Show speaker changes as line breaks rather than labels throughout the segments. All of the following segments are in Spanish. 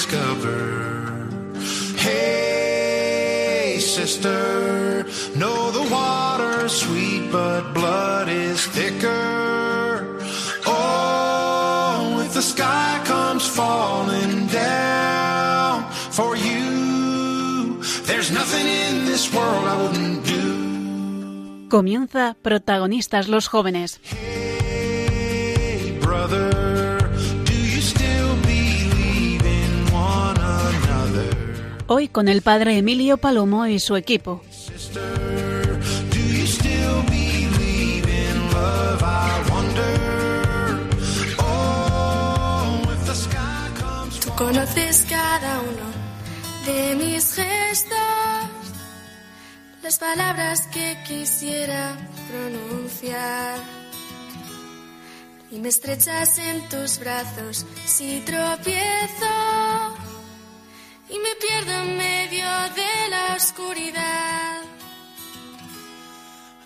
discover. Hey, sister, know the water's sweet, but blood is thicker. Oh, if the sky comes falling down for you, there's nothing in this world I wouldn't do.
Comienza Protagonistas los Jóvenes.
Hey,
Hoy con el padre Emilio Palomo y su equipo.
Tú conoces cada uno de mis gestos, las palabras que quisiera pronunciar. Y me estrechas en tus brazos si tropiezo y me pierdo en medio de la oscuridad.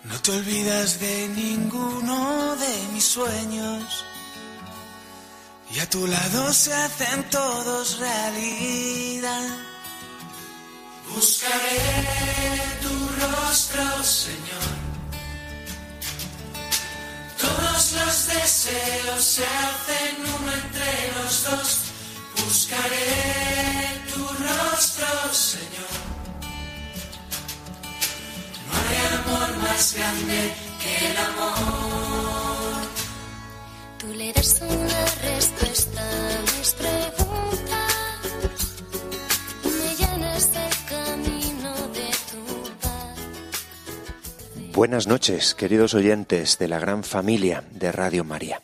No te olvidas de ninguno de mis sueños. Y a tu lado se hacen todos realidad. Buscaré tu rostro, Señor. Todos los deseos se hacen uno entre los dos. Buscaré tu rostro, Señor. No hay amor más grande que el amor.
Tú le das una respuesta a mis preguntas. Me llenas el camino de tu paz.
Buenas noches, queridos oyentes de la gran familia de Radio María.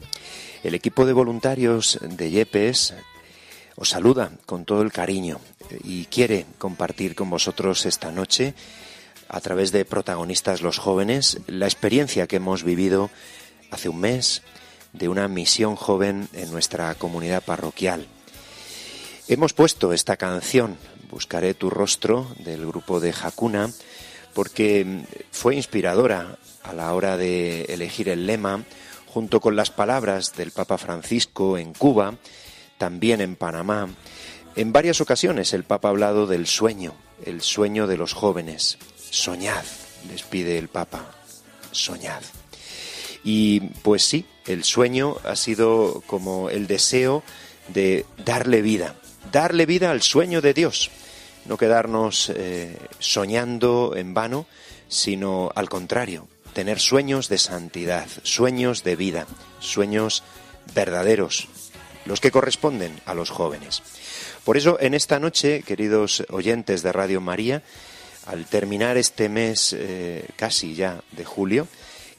El equipo de voluntarios de Yepes os saluda con todo el cariño y quiere compartir con vosotros esta noche, a través de protagonistas los jóvenes, la experiencia que hemos vivido hace un mes de una misión joven en nuestra comunidad parroquial. Hemos puesto esta canción, Buscaré tu rostro, del grupo de Hakuna, porque fue inspiradora a la hora de elegir el lema, junto con las palabras del Papa Francisco en Cuba, también en Panamá. En varias ocasiones el Papa ha hablado del sueño, el sueño de los jóvenes. Soñad, les pide el Papa, soñad. Y pues sí, el sueño ha sido como el deseo de darle vida, darle vida al sueño de Dios, no quedarnos eh, soñando en vano, sino al contrario, tener sueños de santidad, sueños de vida, sueños verdaderos, los que corresponden a los jóvenes. Por eso, en esta noche, queridos oyentes de Radio María, al terminar este mes eh, casi ya de julio,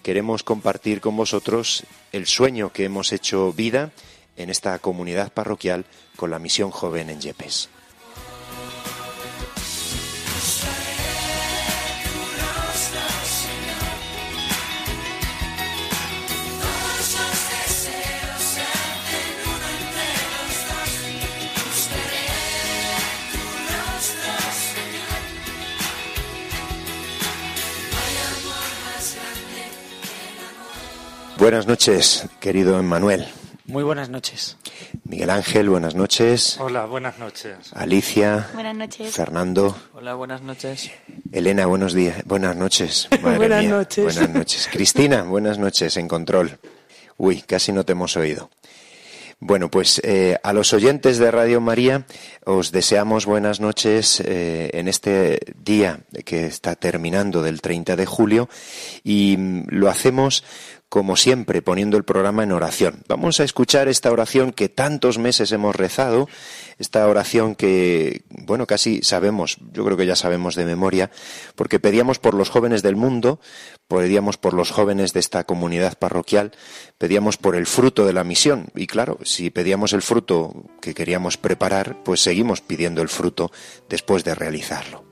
queremos compartir con vosotros el sueño que hemos hecho vida en esta comunidad parroquial con la misión joven en Yepes. Buenas noches, querido Emmanuel.
Muy buenas noches.
Miguel Ángel, buenas noches.
Hola, buenas noches.
Alicia,
Buenas noches.
Fernando,
Hola, buenas noches.
Elena, buenos días. Buenas noches. Madre
Buenas
mía,
noches.
Buenas noches. Cristina, buenas noches en control. Uy, casi no te hemos oído. Bueno, pues eh, a los oyentes de Radio María os deseamos buenas noches eh, en este día que está terminando del 30 de julio y mm, lo hacemos como siempre poniendo el programa en oración. Vamos a escuchar esta oración que tantos meses hemos rezado, esta oración que, bueno, casi sabemos, yo creo que ya sabemos de memoria, porque pedíamos por los jóvenes del mundo, pedíamos por los jóvenes de esta comunidad parroquial, pedíamos por el fruto de la misión. Y claro, si pedíamos el fruto que queríamos preparar, pues seguimos pidiendo el fruto después de realizarlo.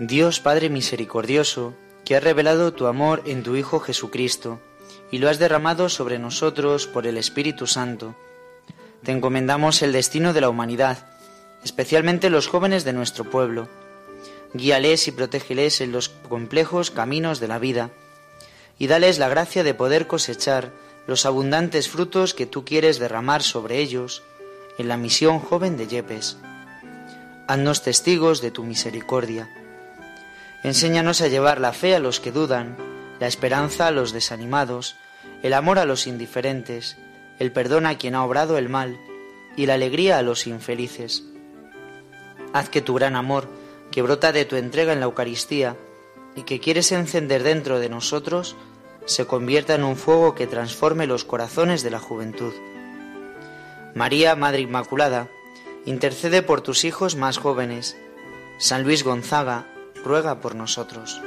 Dios Padre misericordioso, que has revelado tu amor en tu Hijo Jesucristo y lo has derramado sobre nosotros por el Espíritu Santo. Te encomendamos el destino de la humanidad, especialmente los jóvenes de nuestro pueblo. Guíales y protégeles en los complejos caminos de la vida y dales la gracia de poder cosechar los abundantes frutos que tú quieres derramar sobre ellos en la misión joven de Yepes. Haznos testigos de tu misericordia. Enséñanos a llevar la fe a los que dudan, la esperanza a los desanimados, el amor a los indiferentes, el perdón a quien ha obrado el mal y la alegría a los infelices. Haz que tu gran amor, que brota de tu entrega en la Eucaristía y que quieres encender dentro de nosotros, se convierta en un fuego que transforme los corazones de la juventud. María, Madre Inmaculada, intercede por tus hijos más jóvenes. San Luis Gonzaga, ruega por nosotros.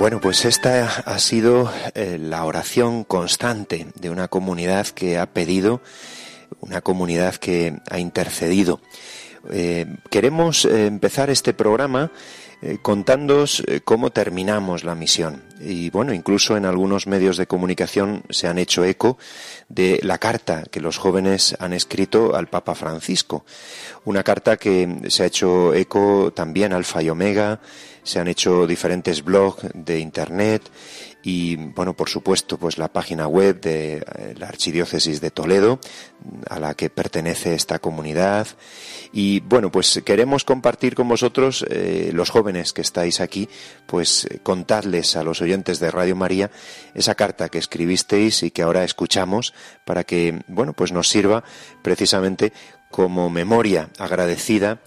Bueno, pues esta ha sido eh, la oración constante de una comunidad que ha pedido, una comunidad que ha intercedido. Eh, queremos eh, empezar este programa contándoos cómo terminamos la misión. Y bueno, incluso en algunos medios de comunicación se han hecho eco de la carta que los jóvenes han escrito al Papa Francisco. Una carta que se ha hecho eco también Alfa y Omega, se han hecho diferentes blogs de internet y bueno, por supuesto, pues la página web de eh, la Archidiócesis de Toledo, a la que pertenece esta comunidad. Y bueno, pues queremos compartir con vosotros, eh, los jóvenes que estáis aquí, pues eh, contadles a los oyentes de Radio María esa carta que escribisteis y que ahora escuchamos para que, bueno, pues nos sirva precisamente como memoria agradecida,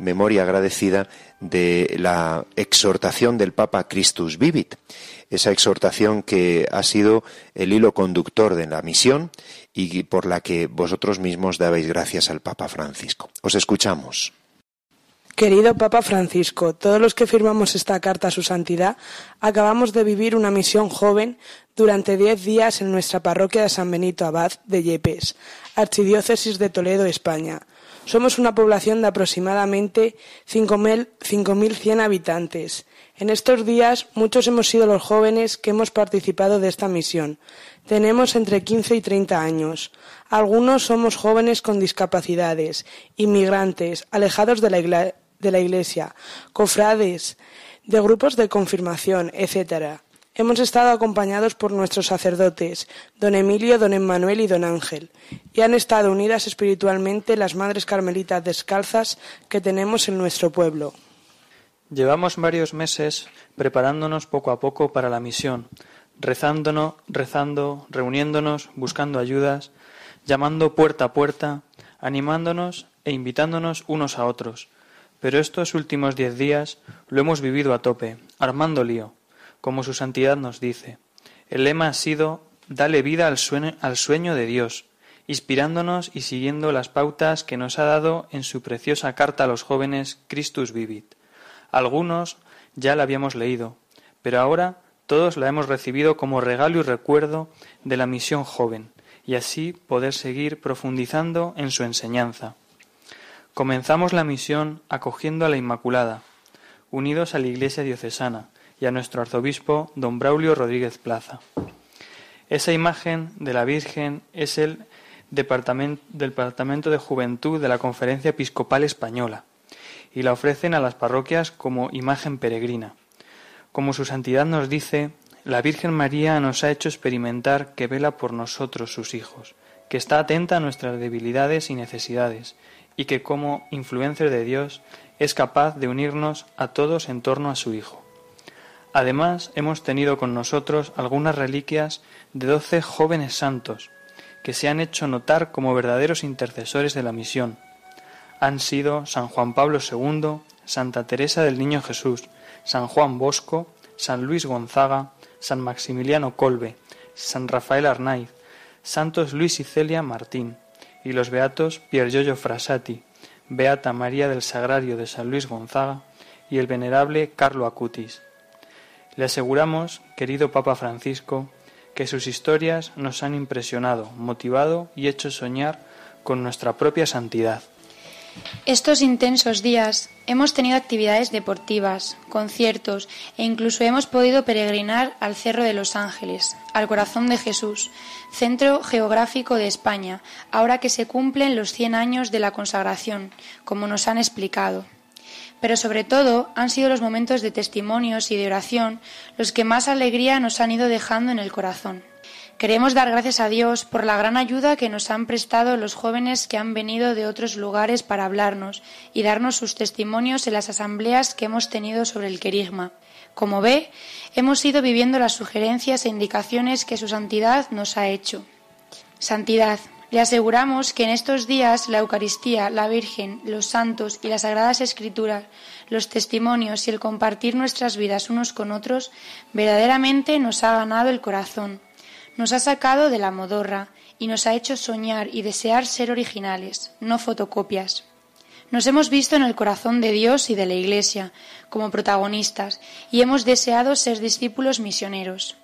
memoria agradecida de la exhortación del Papa Christus Vivit, esa exhortación que ha sido el hilo conductor de la misión y por la que vosotros mismos dabais gracias al Papa Francisco. Os escuchamos.
Querido Papa Francisco, todos los que firmamos esta carta a su santidad acabamos de vivir una misión joven durante diez días en nuestra parroquia de San Benito Abad de Yepes, Archidiócesis de Toledo, España. Somos una población de aproximadamente 5.100 habitantes. En estos días muchos hemos sido los jóvenes que hemos participado de esta misión. Tenemos entre 15 y 30 años. Algunos somos jóvenes con discapacidades, inmigrantes, alejados de la, Iglesia, cofrades, de grupos de confirmación, etc. Hemos estado acompañados por nuestros sacerdotes, don Emilio, don Emmanuel y don Ángel, y han estado unidas espiritualmente las madres carmelitas descalzas que tenemos en nuestro pueblo.
Llevamos varios meses preparándonos poco a poco para la misión, rezándonos, rezando, reuniéndonos, buscando ayudas, llamando puerta a puerta, animándonos e invitándonos unos a otros. Pero estos últimos diez días lo hemos vivido a tope, armando lío como su santidad nos dice. El lema ha sido Dale vida al sueño, de Dios, inspirándonos y siguiendo las pautas que nos ha dado en su preciosa carta a los jóvenes Christus Vivit. Algunos ya la habíamos leído, pero ahora todos la hemos recibido como regalo y recuerdo de la misión joven, y así poder seguir profundizando en su enseñanza. Comenzamos la misión acogiendo a la Inmaculada, unidos a la Iglesia diocesana, y a nuestro arzobispo don Braulio Rodríguez Plaza. Esa imagen de la Virgen es el departamento, Departamento de Juventud de la Conferencia Episcopal Española y la ofrecen a las parroquias como imagen peregrina. Como su santidad nos dice, la Virgen María nos ha hecho experimentar que vela por nosotros sus hijos, que está atenta a nuestras debilidades y necesidades, y que como influencer de Dios es capaz de unirnos a todos en torno a su Hijo. Además, hemos tenido con nosotros algunas reliquias de doce jóvenes santos, que se han hecho notar como verdaderos intercesores de la misión. Han sido San Juan Pablo II, Santa Teresa del Niño Jesús, San Juan Bosco, San Luis Gonzaga, San Maximiliano Colbe, San Rafael Arnaiz, Santos Luis y Celia Martín, y los beatos Pier Giorgio Frassati, Beata María del Sagrario de San Luis Gonzaga y el venerable Carlo Acutis. Le aseguramos, querido Papa Francisco, que sus historias nos han impresionado, motivado y hecho soñar con nuestra propia santidad.
Estos intensos días hemos tenido actividades deportivas, conciertos e incluso hemos podido peregrinar al Cerro de los Ángeles, al corazón de Jesús, centro geográfico de España, ahora que se cumplen los 100 años de la consagración, como nos han explicado. Pero sobre todo han sido los momentos de testimonios y de oración los que más alegría nos han ido dejando en el corazón. Queremos dar gracias a Dios por la gran ayuda que nos han prestado los jóvenes que han venido de otros lugares para hablarnos y darnos sus testimonios en las asambleas que hemos tenido sobre el querigma. Como ve, hemos ido viviendo las sugerencias e indicaciones que su santidad nos ha hecho. Santidad, le aseguramos que en estos días la Eucaristía, la Virgen, los santos y las Sagradas Escrituras, los testimonios y el compartir nuestras vidas unos con otros verdaderamente nos ha ganado el corazón nos ha sacado de la modorra y nos ha hecho soñar y desear ser originales, no fotocopias. Nos hemos visto en el corazón de Dios y de la Iglesia como protagonistas y hemos deseado ser discípulos misioneros.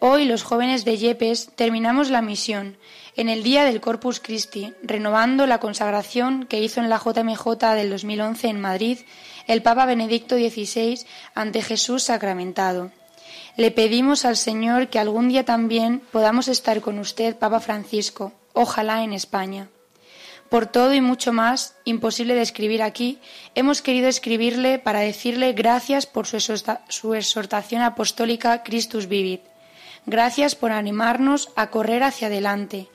Hoy los jóvenes de Yepes terminamos la misión en el día del Corpus Christi, renovando la consagración que hizo en la JMJ del 2011 en Madrid el Papa Benedicto XVI ante Jesús sacramentado. Le pedimos al Señor que algún día también podamos estar con usted, Papa Francisco, ojalá en España. Por todo y mucho más, imposible de escribir aquí, hemos querido escribirle para decirle gracias por su, exhortación apostólica Christus Vivit. Gracias por animarnos a correr hacia adelante.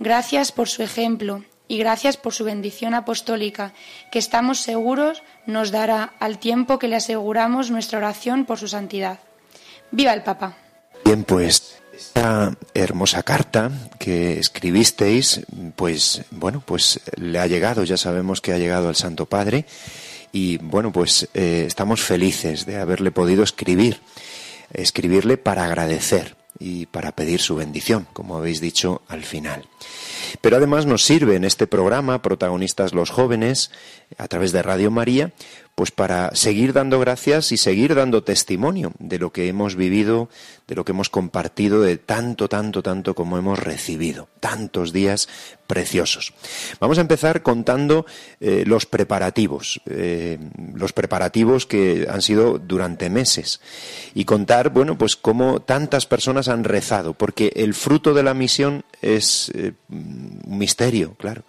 Gracias por su ejemplo y gracias por su bendición apostólica, que estamos seguros nos dará al tiempo que le aseguramos nuestra oración por su santidad. Viva el Papa.
Bien, pues esta hermosa carta que escribisteis, pues bueno, pues le ha llegado, ya sabemos que ha llegado al Santo Padre y bueno, pues eh, estamos felices de haberle podido escribir, escribirle para agradecer y para pedir su bendición, como habéis dicho al final. Pero además nos sirve en este programa, protagonistas los jóvenes, a través de Radio María, pues para seguir dando gracias y seguir dando testimonio de lo que hemos vivido, de lo que hemos compartido, de tanto, tanto, tanto como hemos recibido, tantos días preciosos. Vamos a empezar contando eh, los preparativos, eh, los preparativos que han sido durante meses. Y contar, bueno, pues cómo tantas personas han rezado, porque el fruto de la misión es eh, un misterio, claro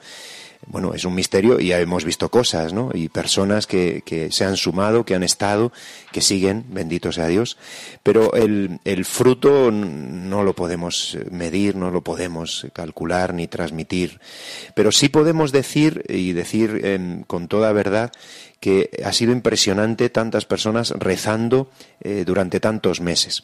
bueno, es un misterio y ya hemos visto cosas, ¿no? Y personas que, que se han sumado, que han estado, que siguen, bendito sea Dios, pero el, el fruto no lo podemos medir, no lo podemos calcular ni transmitir, pero sí podemos decir y decir con toda verdad que ha sido impresionante tantas personas rezando eh, durante tantos meses.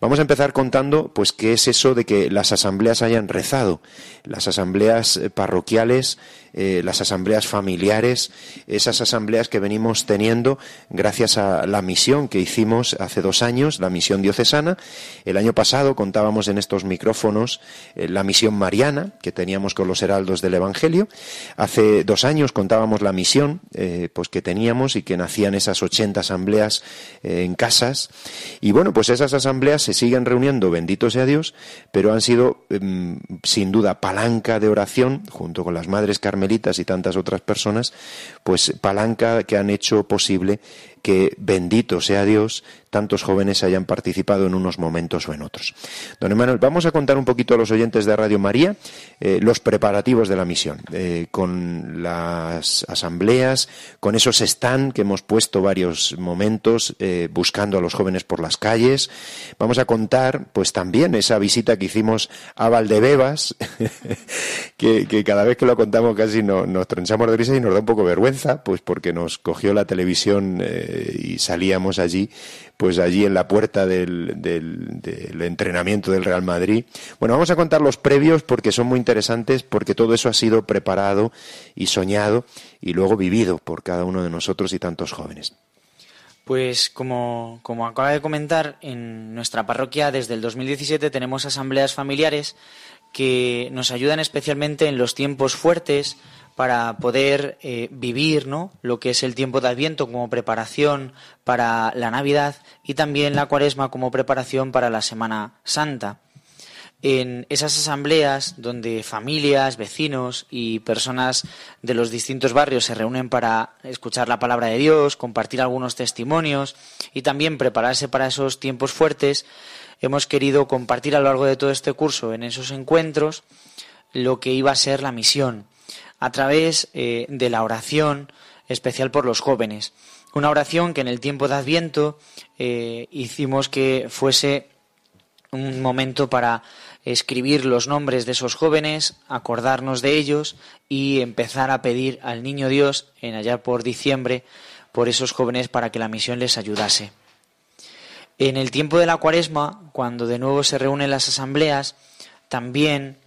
Vamos a empezar contando, pues, qué es eso de que las asambleas hayan rezado, las asambleas eh, parroquiales, eh, las asambleas familiares, esas asambleas que venimos teniendo gracias a la misión que hicimos hace dos años, la misión diocesana. El año pasado contábamos en estos micrófonos la misión mariana que teníamos con los heraldos del Evangelio. Hace dos años contábamos la misión, pues que teníamos y que nacían esas 80 asambleas en casas. Y bueno, pues esas asambleas se siguen reuniendo, bendito sea Dios, pero han sido em, sin duda palanca de oración, junto con las madres carmelitas y tantas otras personas, pues palanca que han hecho posible que bendito sea Dios, tantos jóvenes hayan participado en unos momentos o en otros. Don Emanuel, vamos a contar un poquito a los oyentes de Radio María eh, los preparativos de la misión, eh, con las asambleas, con esos stand que hemos puesto varios momentos eh, buscando a los jóvenes por las calles. Vamos a contar, pues también esa visita que hicimos a Valdebebas, que, cada vez que lo contamos casi nos trenzamos de risa y nos da un poco vergüenza, pues porque nos cogió la televisión y salíamos allí pues allí en la puerta del, del, entrenamiento del Real Madrid. Bueno, vamos a contar los previos porque son muy interesantes, porque todo eso ha sido preparado y soñado y luego vivido por cada uno de nosotros y tantos jóvenes.
Pues como, como acaba de comentar, en nuestra parroquia desde el 2017 tenemos asambleas familiares que nos ayudan especialmente en los tiempos fuertes para poder eh, vivir ¿no? lo que es el tiempo de Adviento como preparación para la Navidad y también la Cuaresma como preparación para la Semana Santa. en esas asambleas donde familias, vecinos y personas de los distintos barrios se reúnen para escuchar la palabra de Dios, compartir algunos testimonios y también prepararse para esos tiempos fuertes, hemos querido compartir a lo largo de todo este curso en esos encuentros lo que iba a ser la misión a través eh, de la oración especial por los jóvenes. Una oración que en el tiempo de Adviento eh, hicimos que fuese un momento para escribir los nombres de esos jóvenes, acordarnos de ellos y empezar a pedir al Niño Dios en allá por diciembre por esos jóvenes para que la misión les ayudase. En el tiempo de la cuaresma, cuando de nuevo se reúnen las asambleas, también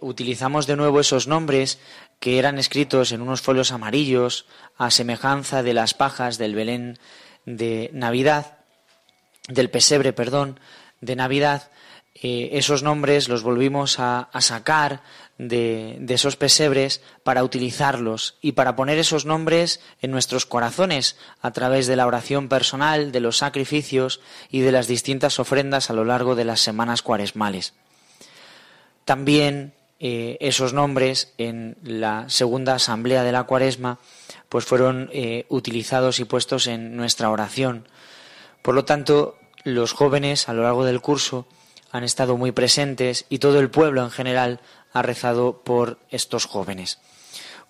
utilizamos de nuevo esos nombres que eran escritos en unos folios amarillos a semejanza de las pajas del Belén de Navidad, del pesebre, perdón, de Navidad, eh, esos nombres los volvimos a, sacar de, de, esos pesebres para utilizarlos y para poner esos nombres en nuestros corazones a través de la oración personal, de los sacrificios y de las distintas ofrendas a lo largo de las semanas cuaresmales. También eh, esos nombres en la segunda asamblea de la cuaresma pues fueron eh, utilizados y puestos en nuestra oración. Por lo tanto, los jóvenes a lo largo del curso han estado muy presentes y todo el pueblo en general ha rezado por estos jóvenes.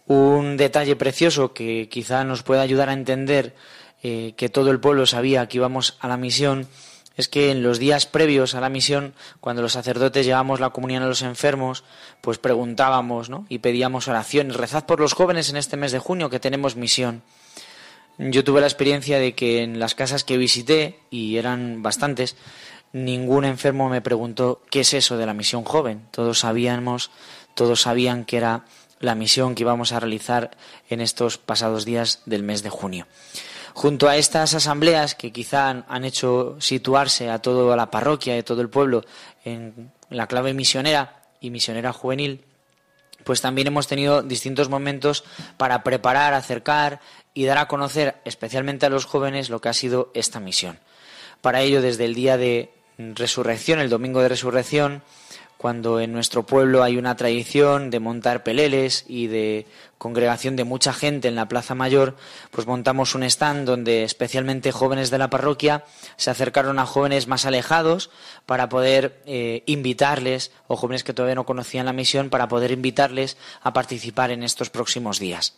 Un detalle precioso que quizá nos pueda ayudar a entender eh, que todo el pueblo sabía que íbamos a la misión es que en los días previos a la misión, cuando los sacerdotes llevamos la comunión a los enfermos, pues preguntábamos ¿no? y pedíamos oraciones. Rezad por los jóvenes en este mes de junio que tenemos misión. Yo tuve la experiencia de que en las casas que visité, y eran bastantes, ningún enfermo me preguntó qué es eso de la misión joven. Todos sabíamos, todos sabían que era la misión que íbamos a realizar en estos pasados días del mes de junio. Junto a estas asambleas que quizá han hecho situarse a toda la parroquia y todo el pueblo en la clave misionera y misionera juvenil, pues también hemos tenido distintos momentos para preparar, acercar y dar a conocer especialmente a los jóvenes lo que ha sido esta misión. Para ello, desde el día de resurrección, el domingo de resurrección, cuando en nuestro pueblo hay una tradición de montar peleles y de congregación de mucha gente en la Plaza Mayor, pues montamos un stand donde especialmente jóvenes de la parroquia se acercaron a jóvenes más alejados para poder eh, invitarles, o jóvenes que todavía no conocían la misión, para poder invitarles a participar en estos próximos días.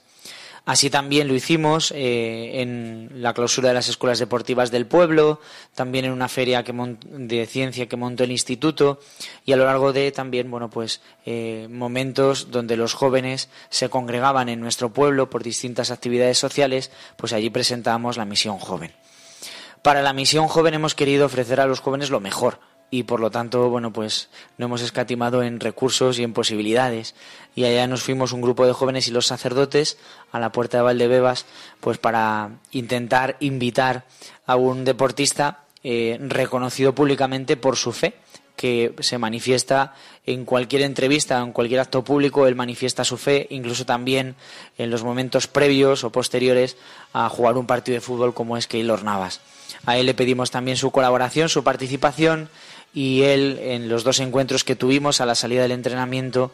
Así también lo hicimos eh, en la clausura de las escuelas deportivas del pueblo, también en una feria de ciencia que montó el instituto y a lo largo de también, bueno, pues eh, momentos donde los jóvenes se congregaban en nuestro pueblo por distintas actividades sociales, pues allí presentamos la misión joven. Para la misión joven hemos querido ofrecer a los jóvenes lo mejor, y por lo tanto, bueno, pues no hemos escatimado en recursos y en posibilidades. Y allá nos fuimos un grupo de jóvenes y los sacerdotes a la puerta de Valdebebas, pues para intentar invitar a un deportista eh, reconocido públicamente por su fe, que se manifiesta en cualquier entrevista, en cualquier acto público, él manifiesta su fe, incluso también en los momentos previos o posteriores a jugar un partido de fútbol como es Keylor Navas. A él le pedimos también su colaboración, su participación y él en los dos encuentros que tuvimos a la salida del entrenamiento,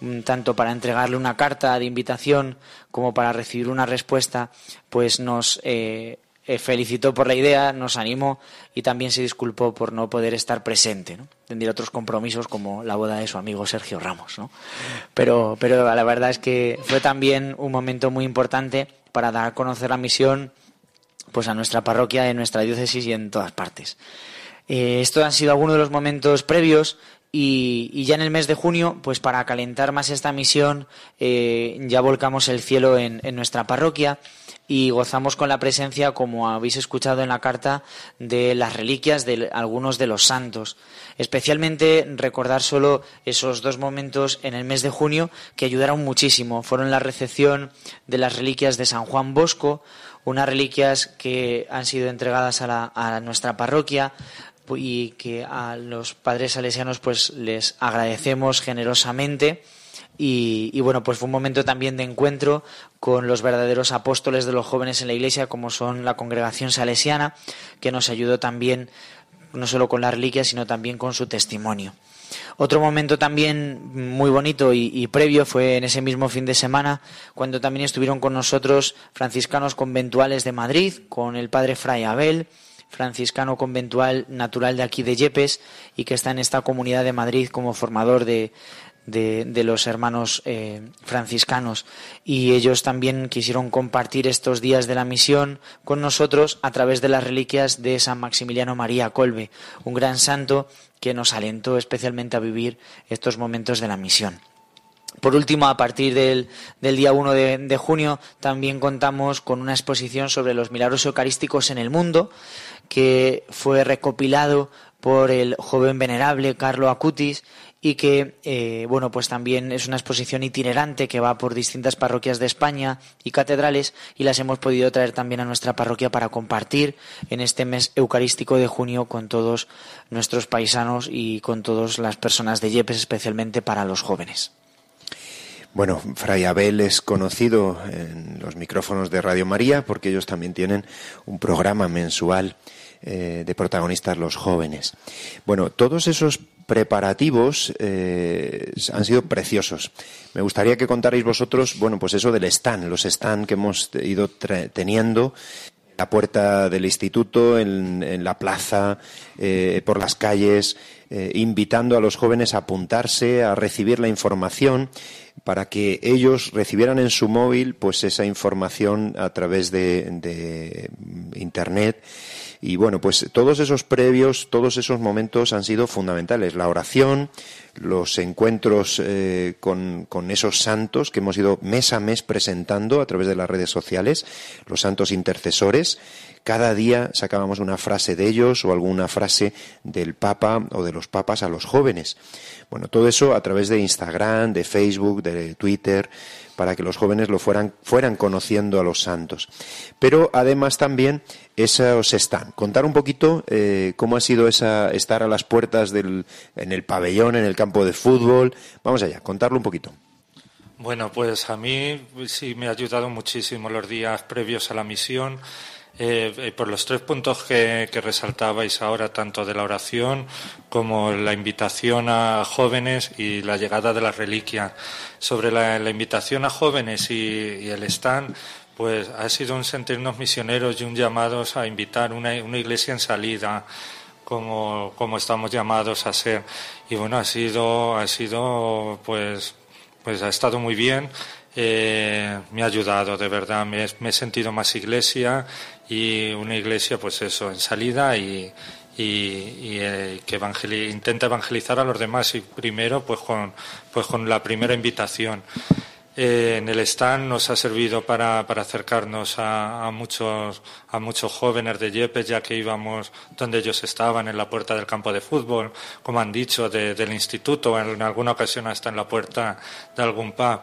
mm, tanto para entregarle una carta de invitación como para recibir una respuesta, pues nos eh, eh, felicitó por la idea, nos animó y también se disculpó por no poder estar presente, ¿no? tendría otros compromisos como la boda de su amigo Sergio Ramos, ¿no? Pero, pero la verdad es que fue también un momento muy importante para dar a conocer la misión pues a nuestra parroquia, en nuestra diócesis y en todas partes. Eh, estos han sido algunos de los momentos previos y, ya en el mes de junio, pues para calentar más esta misión, eh, ya volcamos el cielo en, nuestra parroquia y gozamos con la presencia, como habéis escuchado en la carta, de las reliquias de algunos de los santos. Especialmente recordar solo esos dos momentos en el mes de junio que ayudaron muchísimo. Fueron la recepción de las reliquias de San Juan Bosco, unas reliquias que han sido entregadas a, a nuestra parroquia, y que a los padres salesianos pues les agradecemos generosamente. Y, bueno pues fue un momento también de encuentro con los verdaderos apóstoles de los jóvenes en la iglesia como son la congregación salesiana que nos ayudó también no solo con la reliquia sino también con su testimonio. Otro momento también muy bonito y, previo fue en ese mismo fin de semana, cuando también estuvieron con nosotros franciscanos conventuales de Madrid, con el padre Fray Abel, franciscano conventual natural de aquí de Yepes y que está en esta comunidad de Madrid como formador de, de, los hermanos eh, franciscanos y ellos también quisieron compartir estos días de la misión con nosotros a través de las reliquias de San Maximiliano María Colbe, un gran santo que nos alentó especialmente a vivir estos momentos de la misión. Por último, a partir del, día 1 de, de, junio, también contamos con una exposición sobre los milagros eucarísticos en el mundo, que fue recopilado por el joven venerable Carlo Acutis y que eh, bueno pues también es una exposición itinerante que va por distintas parroquias de España y catedrales y las hemos podido traer también a nuestra parroquia para compartir en este mes eucarístico de junio con todos nuestros paisanos y con todas las personas de Yepes especialmente para los jóvenes.
Bueno, Fray Abel es conocido en los micrófonos de Radio María porque ellos también tienen un programa mensual eh, de protagonistas los jóvenes. Bueno, todos esos preparativos eh, han sido preciosos. Me gustaría que contarais vosotros, bueno, pues eso del stand, los stand que hemos ido teniendo en la puerta del instituto, en, la plaza, eh, por las calles, invitando a los jóvenes a apuntarse, a recibir la información para que ellos recibieran en su móvil pues esa información a través de internet y bueno, pues todos esos previos, todos esos momentos han sido fundamentales. La oración, los encuentros eh, con, con, esos santos que hemos ido mes a mes presentando a través de las redes sociales, los santos intercesores. Cada día sacábamos una frase de ellos o alguna frase del Papa o de los papas a los jóvenes. Bueno, todo eso a través de Instagram, de Facebook, de Twitter, para que los jóvenes lo fueran, fueran conociendo a los santos. Pero además también esos están. Contar un poquito eh, cómo ha sido esa, estar a las puertas del, en el pabellón, en el campo de fútbol. Vamos allá, contarlo un poquito.
Bueno, pues a mí sí me ha ayudado muchísimo los días previos a la misión eh, eh, por los tres puntos que, resaltabais ahora, tanto de la oración como la invitación a jóvenes y la llegada de las reliquias. Sobre la, invitación a jóvenes y, el stand, pues ha sido un sentirnos misioneros y un llamado a invitar una, una iglesia en salida. Como, como, estamos llamados a ser. Y bueno, ha sido, ha sido, pues, pues ha estado muy bien. Eh, me ha ayudado, de verdad. Me, he sentido más iglesia y una iglesia, pues eso, en salida y, y, eh, que intenta evangelizar a los demás y primero, pues con, pues con la primera invitación. Eh, en el stand nos ha servido para, acercarnos a, muchos, a muchos jóvenes de Yepes, ya que íbamos donde ellos estaban, en la puerta del campo de fútbol, como han dicho, del instituto, en alguna ocasión hasta en la puerta de algún pub.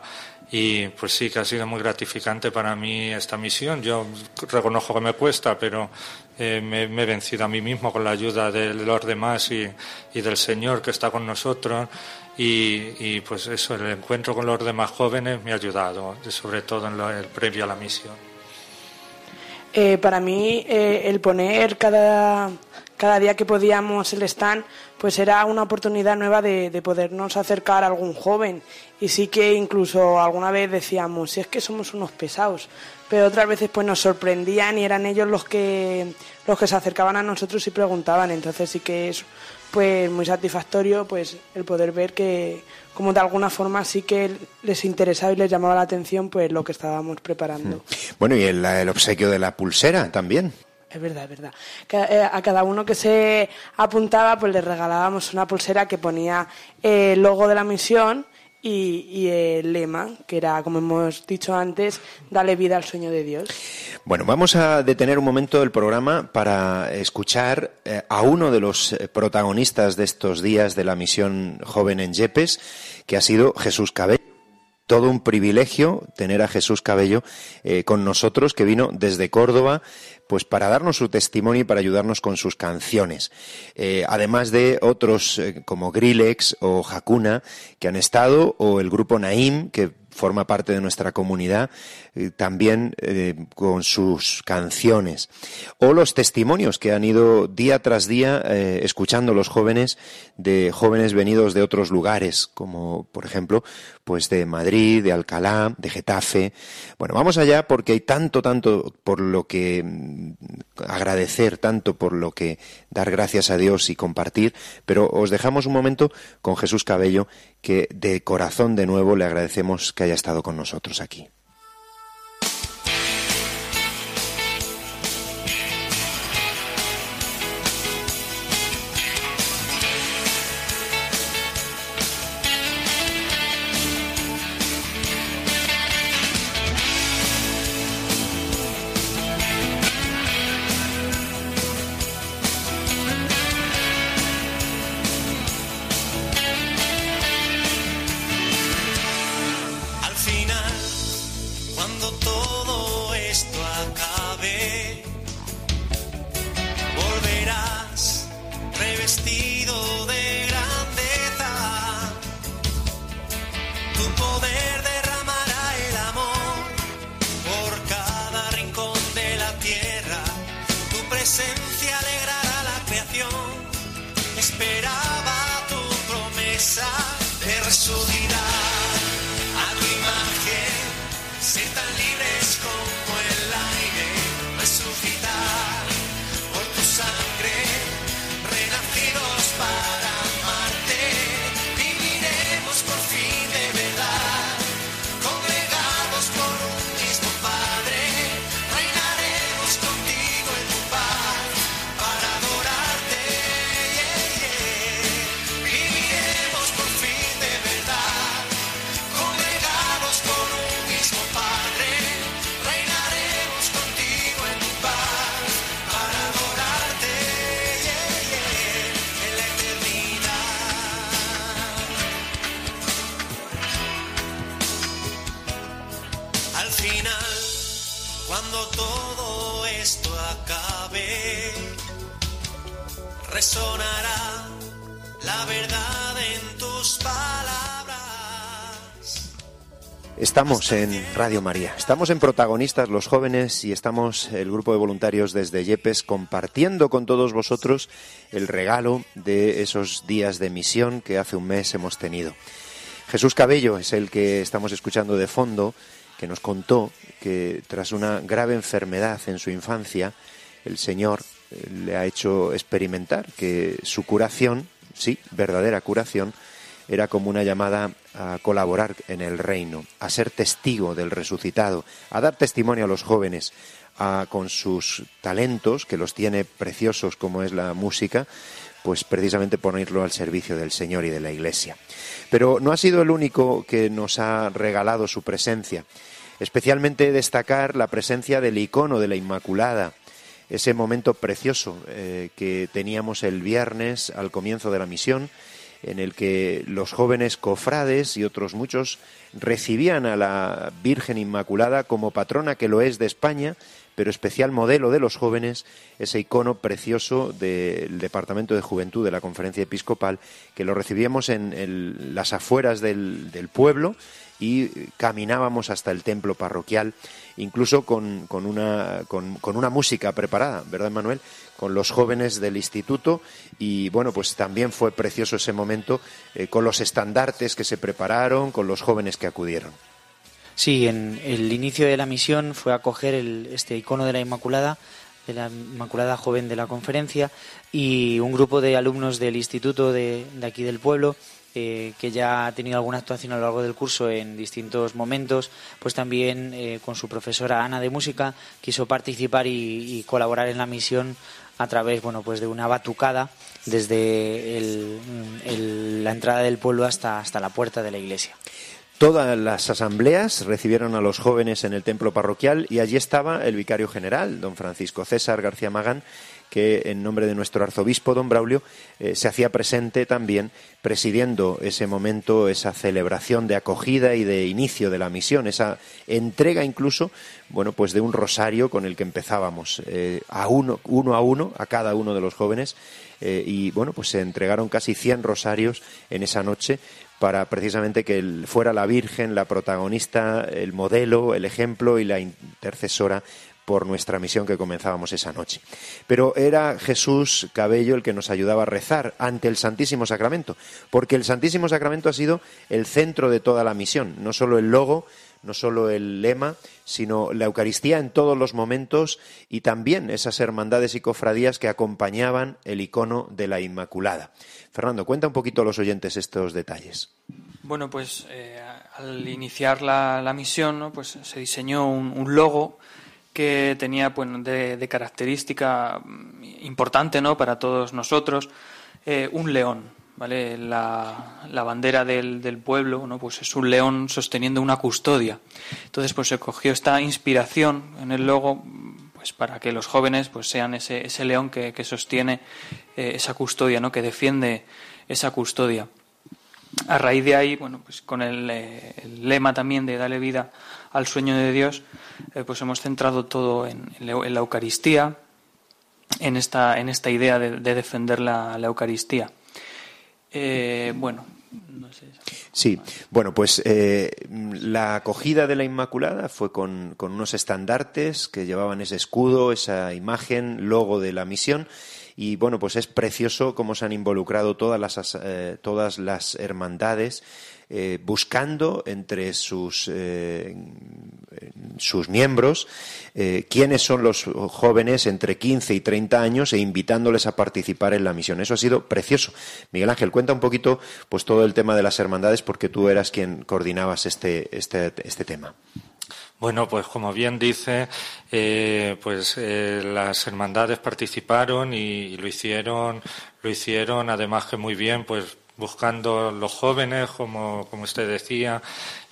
Y pues sí, que ha sido muy gratificante para mí esta misión. Yo reconozco que me cuesta, pero eh, me, he vencido a mí mismo con la ayuda de los demás y, del Señor que está con nosotros. Y, pues eso, el encuentro con los demás jóvenes me ha ayudado, sobre todo en el previo a la misión.
Eh, para mí, eh, el poner cada, cada día que podíamos el stand, pues era una oportunidad nueva de, de, podernos acercar a algún joven. Y sí que incluso alguna vez decíamos, si es que somos unos pesados, pero otras veces pues nos sorprendían y eran ellos los que, los que se acercaban a nosotros y preguntaban. Entonces sí que es pues muy satisfactorio pues el poder ver que como de alguna forma sí que les interesaba y les llamaba la atención pues lo que estábamos preparando.
Bueno, y el, el obsequio de la pulsera también.
Es verdad, es verdad. Eh, a cada uno que se apuntaba, pues le regalábamos una pulsera que ponía el logo de la misión y, el lema, que era, como hemos dicho antes, dale vida al sueño de Dios.
Bueno, vamos a detener un momento el programa para escuchar eh, a uno de los eh, protagonistas de estos días de la misión Joven en Yepes, que ha sido Jesús Cabello todo un privilegio tener a Jesús Cabello con nosotros, que vino desde Córdoba pues para darnos su testimonio y para ayudarnos con sus canciones. Eh, además de otros eh, como Grillex o Hakuna que han estado, o el grupo Naim, que forma parte de nuestra comunidad, eh, también eh, con sus canciones. O los testimonios que han ido día tras día eh, escuchando los jóvenes de jóvenes venidos de otros lugares, como por ejemplo, pues de Madrid, de Alcalá, de Getafe. Bueno, vamos allá porque hay tanto, tanto por lo que mm, agradecer, tanto por lo que dar gracias a Dios y compartir, pero os dejamos un momento con Jesús Cabello, que de corazón de nuevo le agradecemos que haya estado con nosotros aquí. Estamos en Radio María, estamos en protagonistas los jóvenes y estamos el grupo de voluntarios desde Yepes compartiendo con todos vosotros el regalo de esos días de misión que hace un mes hemos tenido. Jesús Cabello es el que estamos escuchando de fondo, que nos contó que tras una grave enfermedad en su infancia, el Señor eh, le ha hecho experimentar que su curación, sí, verdadera curación, era como una llamada a colaborar en el reino, a ser testigo del resucitado, a dar testimonio a los jóvenes, a, con sus talentos, que los tiene preciosos como es la música, pues precisamente ponerlo al servicio del Señor y de la Iglesia. Pero no ha sido el único que nos ha regalado su presencia. Especialmente destacar la presencia del icono de la Inmaculada, ese momento precioso eh, que teníamos el viernes al comienzo de la misión, en el que los jóvenes cofrades y otros muchos recibían a la Virgen Inmaculada como patrona que lo es de España, pero especial modelo de los jóvenes, ese icono precioso del Departamento de Juventud de la Conferencia Episcopal, que lo recibíamos en las afueras del pueblo y caminábamos hasta el templo parroquial, incluso con, con una, con, una música preparada, ¿verdad, Manuel? Con los jóvenes del instituto y bueno, pues también fue precioso ese momento eh, con los estandartes que se prepararon, con los jóvenes que acudieron.
Sí, en el inicio de la misión fue acoger el, este icono de la Inmaculada, de la Inmaculada Joven de la conferencia, y un grupo de alumnos del instituto de, de aquí del pueblo, eh, que ya ha tenido alguna actuación a lo largo del curso en distintos momentos, pues también eh, con su profesora Ana de música quiso participar y, colaborar en la misión a través, bueno, pues de una batucada desde el- la entrada del pueblo hasta, hasta la puerta de la iglesia.
Todas las asambleas recibieron a los jóvenes en el templo parroquial y allí estaba el vicario general, don Francisco César García Magán, que en nombre de nuestro arzobispo, don Braulio, eh, se hacía presente también presidiendo ese momento, esa celebración de acogida y de inicio de la misión, esa entrega incluso, bueno, pues de un rosario con el que empezábamos, eh, a uno, uno a uno, a cada uno de los jóvenes, eh, y bueno, pues se entregaron casi 100 rosarios en esa noche para precisamente que fuera la Virgen la protagonista, el modelo, el ejemplo y la intercesora por nuestra misión que comenzábamos esa noche. Pero era Jesús Cabello el que nos ayudaba a rezar ante el Santísimo Sacramento, porque el Santísimo Sacramento ha sido el centro de toda la misión, no solo el logo, no solo el lema, sino la Eucaristía en todos los momentos y también esas hermandades y cofradías que acompañaban el icono de la Inmaculada. Fernando, cuenta un poquito a los oyentes estos detalles.
Bueno, pues eh, al iniciar la, misión, pues se diseñó un logo que tenía pues, de, característica mm, importante ¿no? para todos nosotros eh, un león. ¿vale? La, bandera del, pueblo ¿no? pues es un león sosteniendo una custodia. Entonces pues se cogió esta inspiración en el logo pues para que los jóvenes pues sean ese, ese león que, sostiene eh, esa custodia, ¿no? que defiende esa custodia. A raíz de ahí, bueno, pues con el, eh, el lema también de darle vida al sueño de Dios, eh, pues hemos centrado todo en, la Eucaristía, en esta, en esta idea de, defender la, Eucaristía. Eh, bueno, no sé.
Sí, bueno, pues eh, la acogida de la Inmaculada fue con, con, unos estandartes que llevaban ese escudo, esa imagen, logo de la misión. Y bueno, pues es precioso cómo se han involucrado todas las, todas las hermandades eh, buscando entre sus, eh, sus miembros eh, quiénes son los jóvenes entre 15 y 30 años e invitándoles a participar en la misión. Eso ha sido precioso. Miguel Ángel, cuenta un poquito pues todo el tema de las hermandades porque tú eras quien coordinabas este, este, este tema.
Bueno, pues como bien dice, pues las hermandades participaron y, lo hicieron, lo hicieron además que muy bien, pues buscando los jóvenes, como, como usted decía,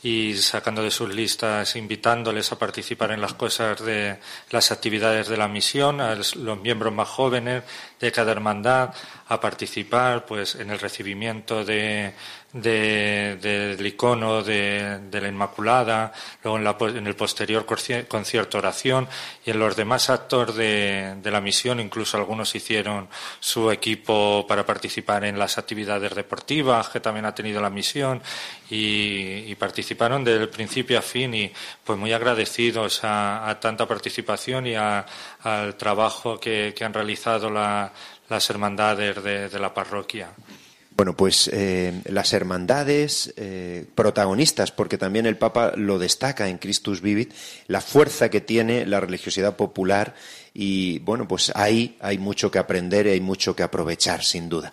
y sacando de sus listas, invitándoles a participar en las cosas de las actividades de la misión, a los miembros más jóvenes de cada hermandad, a participar pues en el recibimiento de, del icono de, la Inmaculada, luego en, el posterior concierto oración y en los demás actos de, la misión, incluso algunos hicieron su equipo para participar en las actividades deportivas que también ha tenido la misión y, participaron del principio a fin y pues muy agradecidos a, tanta participación y al trabajo que, han realizado las hermandades de la parroquia.
Bueno, pues eh, las hermandades eh, protagonistas, porque también el Papa lo destaca en Christus Vivit, la fuerza que tiene la religiosidad popular y bueno, pues ahí hay mucho que aprender y hay mucho que aprovechar, sin duda.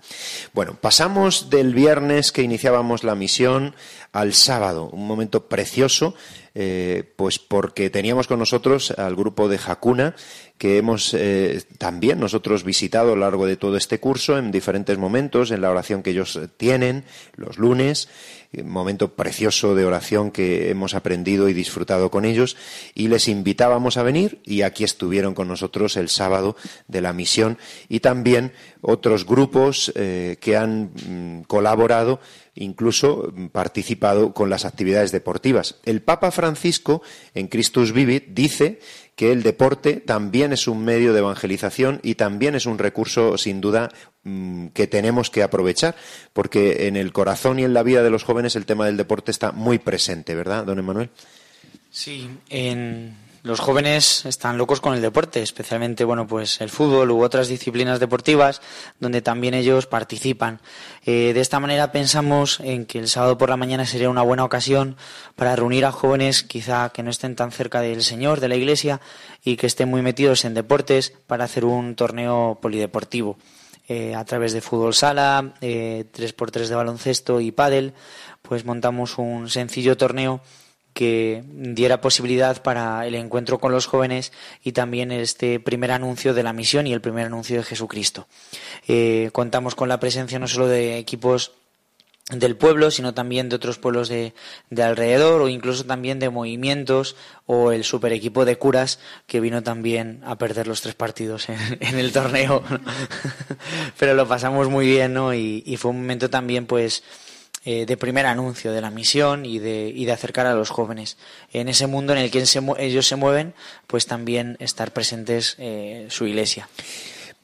Bueno, pasamos del viernes que iniciábamos la misión al sábado, un momento precioso, eh, pues porque teníamos con nosotros al grupo de Hakuna, que hemos eh, también nosotros visitado a lo largo de todo este curso en diferentes momentos, en la oración que ellos tienen los lunes, un momento precioso de oración que hemos aprendido y disfrutado con ellos, y les invitábamos a venir y aquí estuvieron con nosotros el sábado de la misión y también otros grupos eh, que han mm, colaborado incluso participado con las actividades deportivas. El Papa Francisco, en Christus Vivit, dice que el deporte también es un medio de evangelización y también es un recurso, sin duda, mm, que tenemos que aprovechar, porque en el corazón y en la vida de los jóvenes el tema del deporte está muy presente, ¿verdad, don Emanuel?
Sí, en, los jóvenes están locos con el deporte, especialmente bueno pues el fútbol u otras disciplinas deportivas donde también ellos participan. Eh, de esta manera pensamos en que el sábado por la mañana sería una buena ocasión para reunir a jóvenes quizá que no estén tan cerca del Señor, de la Iglesia y que estén muy metidos en deportes para hacer un torneo polideportivo. Eh, a través de fútbol sala, eh, 3x3 de baloncesto y pádel, pues montamos un sencillo torneo que diera posibilidad para el encuentro con los jóvenes y también este primer anuncio de la misión y el primer anuncio de Jesucristo. Eh, contamos con la presencia no solo de equipos del pueblo, sino también de otros pueblos de, de, alrededor o incluso también de movimientos o el super equipo de curas que vino también a perder los tres partidos en, en el torneo. Pero lo pasamos muy bien, ¿no? Y, y fue un momento también, pues, eh, de primer anuncio de la misión y de, y de acercar a los jóvenes. En ese mundo en el que ellos se mueven, pues también estar presentes eh, su iglesia.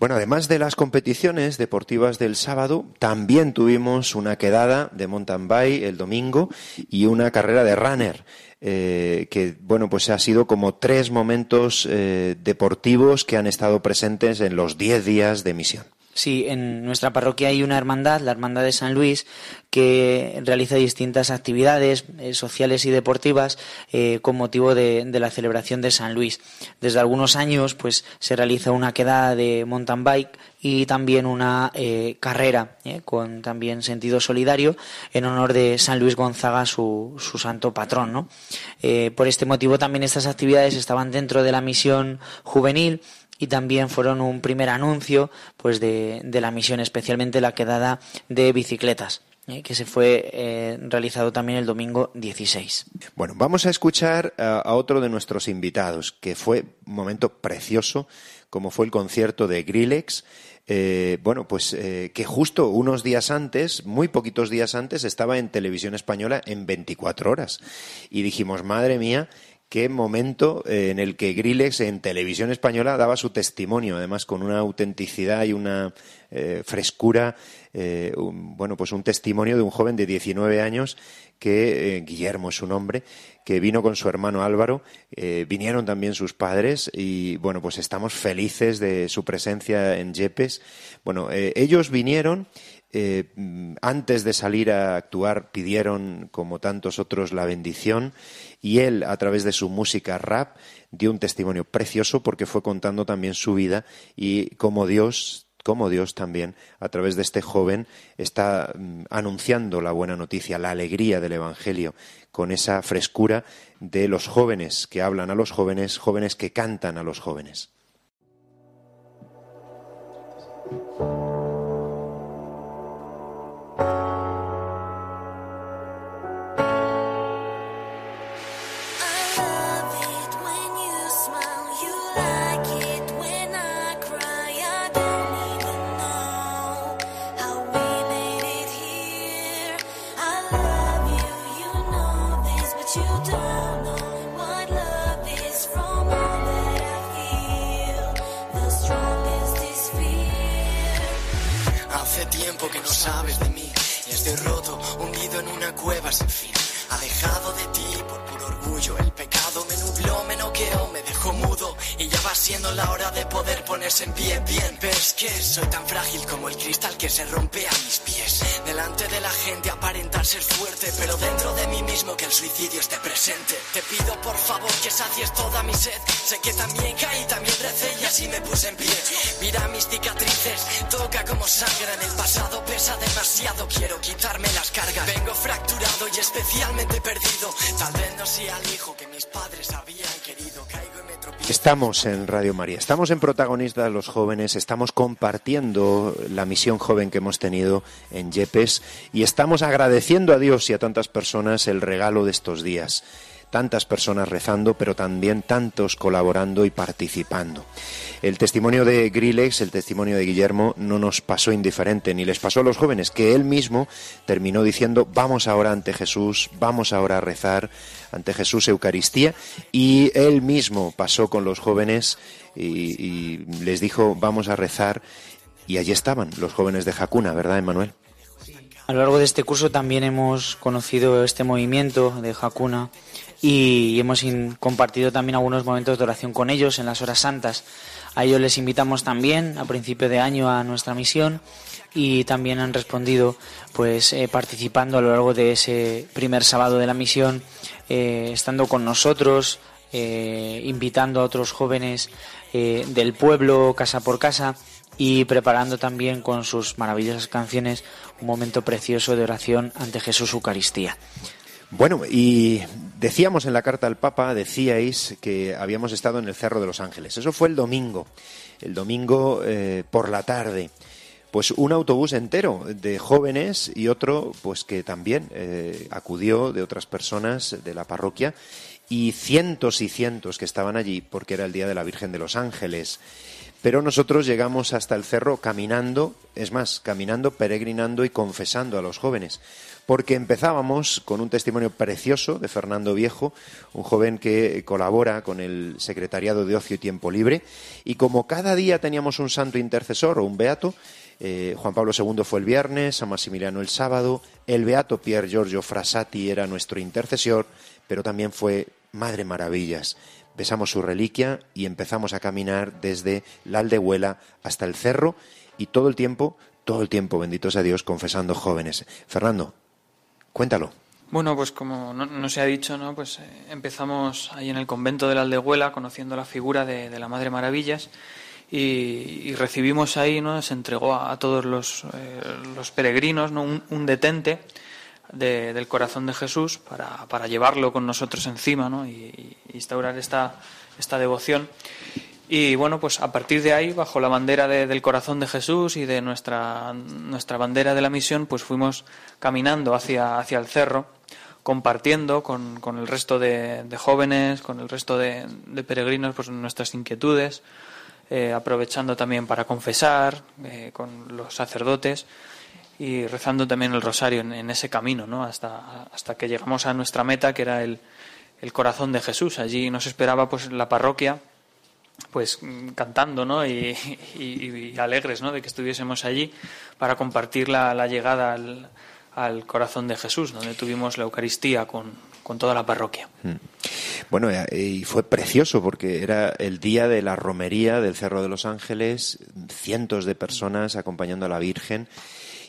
Bueno, además de las competiciones deportivas del sábado, también tuvimos una quedada de mountain bike el domingo y una carrera de runner. Eh, que bueno pues ha sido como tres momentos deportivos que han estado presentes en los diez días de misión.
Sí, en nuestra parroquia hay una hermandad, la Hermandad de San Luis, que realiza distintas actividades eh, sociales y deportivas eh, con motivo de, la celebración de San Luis. Desde algunos años, pues se realiza una quedada de mountain bike y también una eh, carrera con también sentido solidario en honor de San Luis Gonzaga, su, su santo patrón. ¿no? por este motivo también estas actividades estaban dentro de la misión juvenil y también fueron un primer anuncio pues de, de la misión, especialmente la quedada de bicicletas. Eh, que se fue eh, realizado también el domingo 16.
Bueno, vamos a escuchar a, otro de nuestros invitados, que fue un momento precioso, como fue el concierto de Grillex. Eh, bueno, pues que justo unos días antes, muy poquitos días antes, estaba en televisión española en 24 horas. Y dijimos, madre mía, qué momento eh, en el que Grillex en televisión española daba su testimonio, además con una autenticidad y una eh, frescura, eh, un, bueno, pues un testimonio de un joven de 19 años que, Guillermo es su nombre, que vino con su hermano Álvaro, vinieron también sus padres y, bueno, pues estamos felices de su presencia en Yepes. Bueno, ellos vinieron eh, antes de salir a actuar pidieron, como tantos otros, la bendición y él, a través de su música rap, dio un testimonio precioso porque fue contando también su vida y cómo Dios como Dios también, a través de este joven, está mm, anunciando la buena noticia, la alegría del Evangelio, con esa frescura de los jóvenes que hablan a los jóvenes, jóvenes que cantan a los jóvenes.
Toda mi sed. Sé que también caí, también recé y así me puse en pie. Mira mis cicatrices, toca como el pasado, y especialmente perdido. Tal vez el hijo que.
Estamos en Radio María, estamos en Protagonistas los Jóvenes, estamos compartiendo la misión joven que hemos tenido en Yepes y estamos agradeciendo a Dios y a tantas personas el regalo de estos días tantas personas rezando, pero también tantos colaborando y participando. El testimonio de Grillex, el testimonio de Guillermo, no nos pasó indiferente, ni les pasó a los jóvenes, que él mismo terminó diciendo, vamos ahora ante Jesús, vamos ahora a rezar ante Jesús Eucaristía, y él mismo pasó con los jóvenes y, y les dijo, vamos a rezar, y allí estaban los jóvenes de Jacuna, ¿verdad, Emanuel?
A lo largo de este curso también hemos conocido este movimiento de Jacuna y hemos compartido también algunos momentos de oración con ellos en las horas santas. A ellos les invitamos también a principio de año a nuestra misión y también han respondido pues eh, participando a lo largo de ese primer sábado de la misión, eh, estando con nosotros, eh, invitando a otros jóvenes del pueblo casa por casa y preparando también con sus maravillosas canciones un momento precioso de oración ante Jesús Eucaristía.
Bueno, y decíamos en la carta al Papa, decíais que habíamos estado en el Cerro de los Ángeles. Eso fue el domingo, el domingo eh, por la tarde. pues un autobús entero de jóvenes y otro pues que también eh, acudió de otras personas de la parroquia y cientos y cientos que estaban allí porque era el día de la Virgen de los Ángeles. Pero nosotros llegamos hasta el cerro caminando, es más, caminando, peregrinando y confesando a los jóvenes, porque empezábamos con un testimonio precioso de Fernando Viejo, un joven que colabora con el Secretariado de Ocio y Tiempo Libre, y como cada día teníamos un santo intercesor o un beato, eh, Juan Pablo II fue el viernes, San Maximiliano el sábado, el beato Pier Giorgio Frassati era nuestro intercesor, pero también fue Madre Maravillas. Besamos su reliquia y empezamos a caminar desde la aldehuela hasta el cerro y todo el tiempo, todo el tiempo, bendito sea Dios, confesando jóvenes. Fernando, cuéntalo.
Bueno, pues como no, se ha dicho, ¿no? pues eh, empezamos ahí en el convento de la Aldehuela conociendo la figura de, la Madre Maravillas y, recibimos ahí, ¿no? se entregó a, todos los, eh, los peregrinos ¿no? un detente del corazón de Jesús para, para, llevarlo con nosotros encima ¿no? y, instaurar esta, esta devoción. Y bueno, pues a partir de ahí, bajo la bandera del corazón de Jesús y de nuestra, nuestra bandera de la misión, pues fuimos caminando hacia, hacia el cerro, compartiendo con, con el resto de, jóvenes, con el resto de, peregrinos, pues nuestras inquietudes, eh, aprovechando también para confesar eh, con los sacerdotes y rezando también el rosario en, ese camino, ¿no? Hasta, hasta que llegamos a nuestra meta, que era el, el corazón de Jesús. Allí nos esperaba pues la parroquia, pues cantando, ¿no? Y, y, alegres, ¿no? De que estuviésemos allí para compartir la, la llegada al, al, corazón de Jesús, donde tuvimos la Eucaristía con, con toda la parroquia. Mm.
Bueno, eh, y fue precioso porque era el día de la romería del Cerro de los Ángeles, cientos de personas acompañando a la Virgen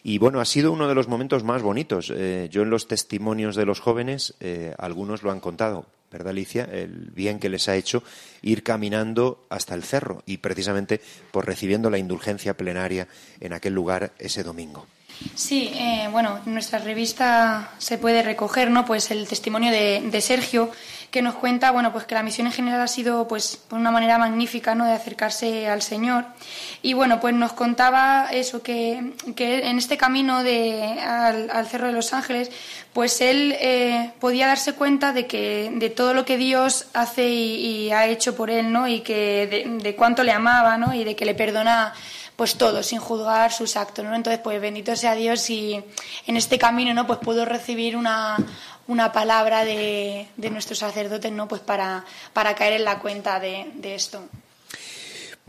y bueno, ha sido uno de los momentos más bonitos. Eh, yo en los testimonios de los jóvenes, eh, algunos lo han contado, ¿verdad, Alicia? El bien que les ha hecho ir caminando hasta el cerro y precisamente por recibiendo la indulgencia plenaria en aquel lugar ese domingo.
Sí, eh, bueno, en nuestra revista se puede recoger, ¿no? Pues el testimonio de Sergio que nos cuenta bueno pues que la misión en general ha sido pues por una manera magnífica no de acercarse al Señor. Y bueno pues nos contaba eso que, que en este camino de, al, Cerro de los Ángeles pues él eh, podía darse cuenta de que de todo lo que Dios hace y, ha hecho por él no y que de, cuánto le amaba no y de que le perdona pues todo, sin juzgar sus actos, ¿no? Entonces, pues bendito sea Dios y en este camino, ¿no? Pues puedo recibir una, una palabra de, de nuestros sacerdotes, ¿no? Pues para, para caer en la cuenta de, de esto.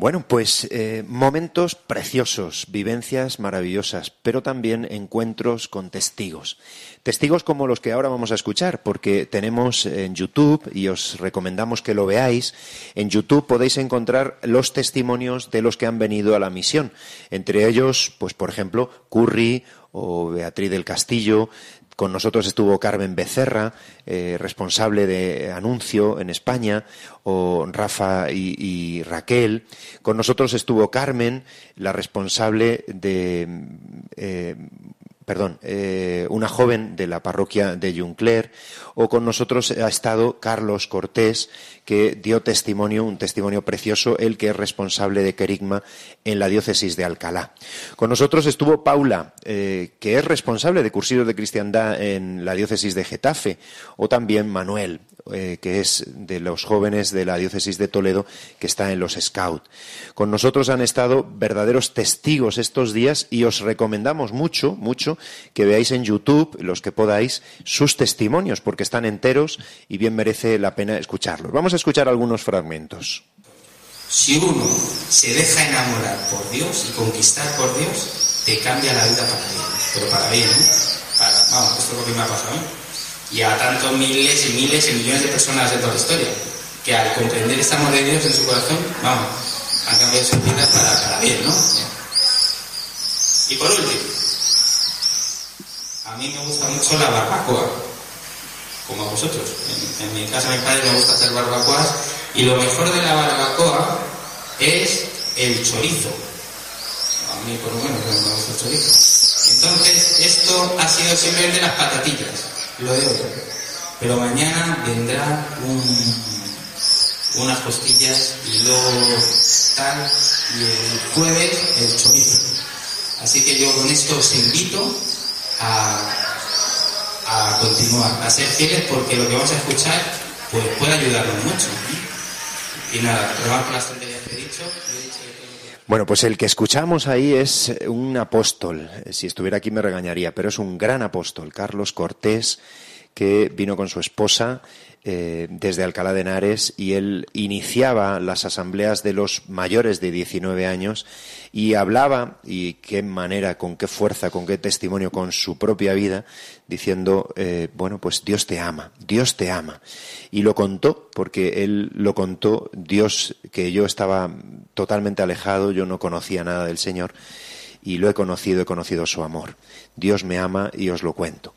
Bueno, pues eh, momentos preciosos, vivencias maravillosas, pero también encuentros con testigos. Testigos como los que ahora vamos a escuchar, porque tenemos en YouTube, y os recomendamos que lo veáis, en YouTube podéis encontrar los testimonios de los que han venido a la misión. Entre ellos, pues por ejemplo, Curry o Beatriz del Castillo, con nosotros estuvo Carmen Becerra, eh, responsable de anuncio en España, o Rafa y, Raquel. Con nosotros estuvo Carmen, la responsable de eh, perdón, eh, una joven de la parroquia de Juncler, o con nosotros ha estado Carlos Cortés, que dio testimonio, un testimonio precioso, el que es responsable de Querigma en la diócesis de Alcalá. Con nosotros estuvo Paula, eh, que es responsable de cursillos de cristiandad en la diócesis de Getafe, o también Manuel, eh, que es de los jóvenes de la diócesis de Toledo, que está en los Scout. Con nosotros han estado verdaderos testigos estos días y os recomendamos mucho, mucho que veáis en YouTube, los que podáis, sus testimonios, porque están enteros y bien merece la pena escucharlos. Vamos a escuchar algunos fragmentos.
Si uno se deja enamorar por Dios y conquistar por Dios, te cambia la vida para bien, pero para bien, ¿eh? vamos, esto es lo que me ha pasado. Y a tantos miles y miles y millones de personas de toda la historia, que al comprender este amor de Dios en su corazón, vamos, han cambiado su vida para, para bien, ¿no? Y por último, a mí me gusta mucho la barbacoa, como a vosotros. En, mi casa, mi padre me gusta hacer barbacoas, y lo mejor de la barbacoa es el chorizo. A mí, por lo menos, me gusta el chorizo. Entonces, esto ha sido simplemente las patatillas lo de otro. Pero mañana vendrá un, unas costillas y luego tal, y el jueves el chorizo. Así que yo con esto os invito a, a continuar, a ser fieles porque lo que vamos a escuchar pues puede ayudarnos mucho. Y nada, con las tonterías que he dicho.
Bueno, pues el que escuchamos ahí es un apóstol. Si estuviera aquí me regañaría, pero es un gran apóstol, Carlos Cortés, que vino con su esposa eh, desde Alcalá de Henares y él iniciaba las asambleas de los mayores de 19 años y hablaba, y qué manera, con qué fuerza, con qué testimonio, con su propia vida, diciendo, eh, bueno, pues Dios te ama, Dios te ama. Y lo contó, porque él lo contó, Dios, que yo estaba totalmente alejado, yo no conocía nada del Señor, y lo he conocido, he conocido su amor. Dios me ama y os lo cuento.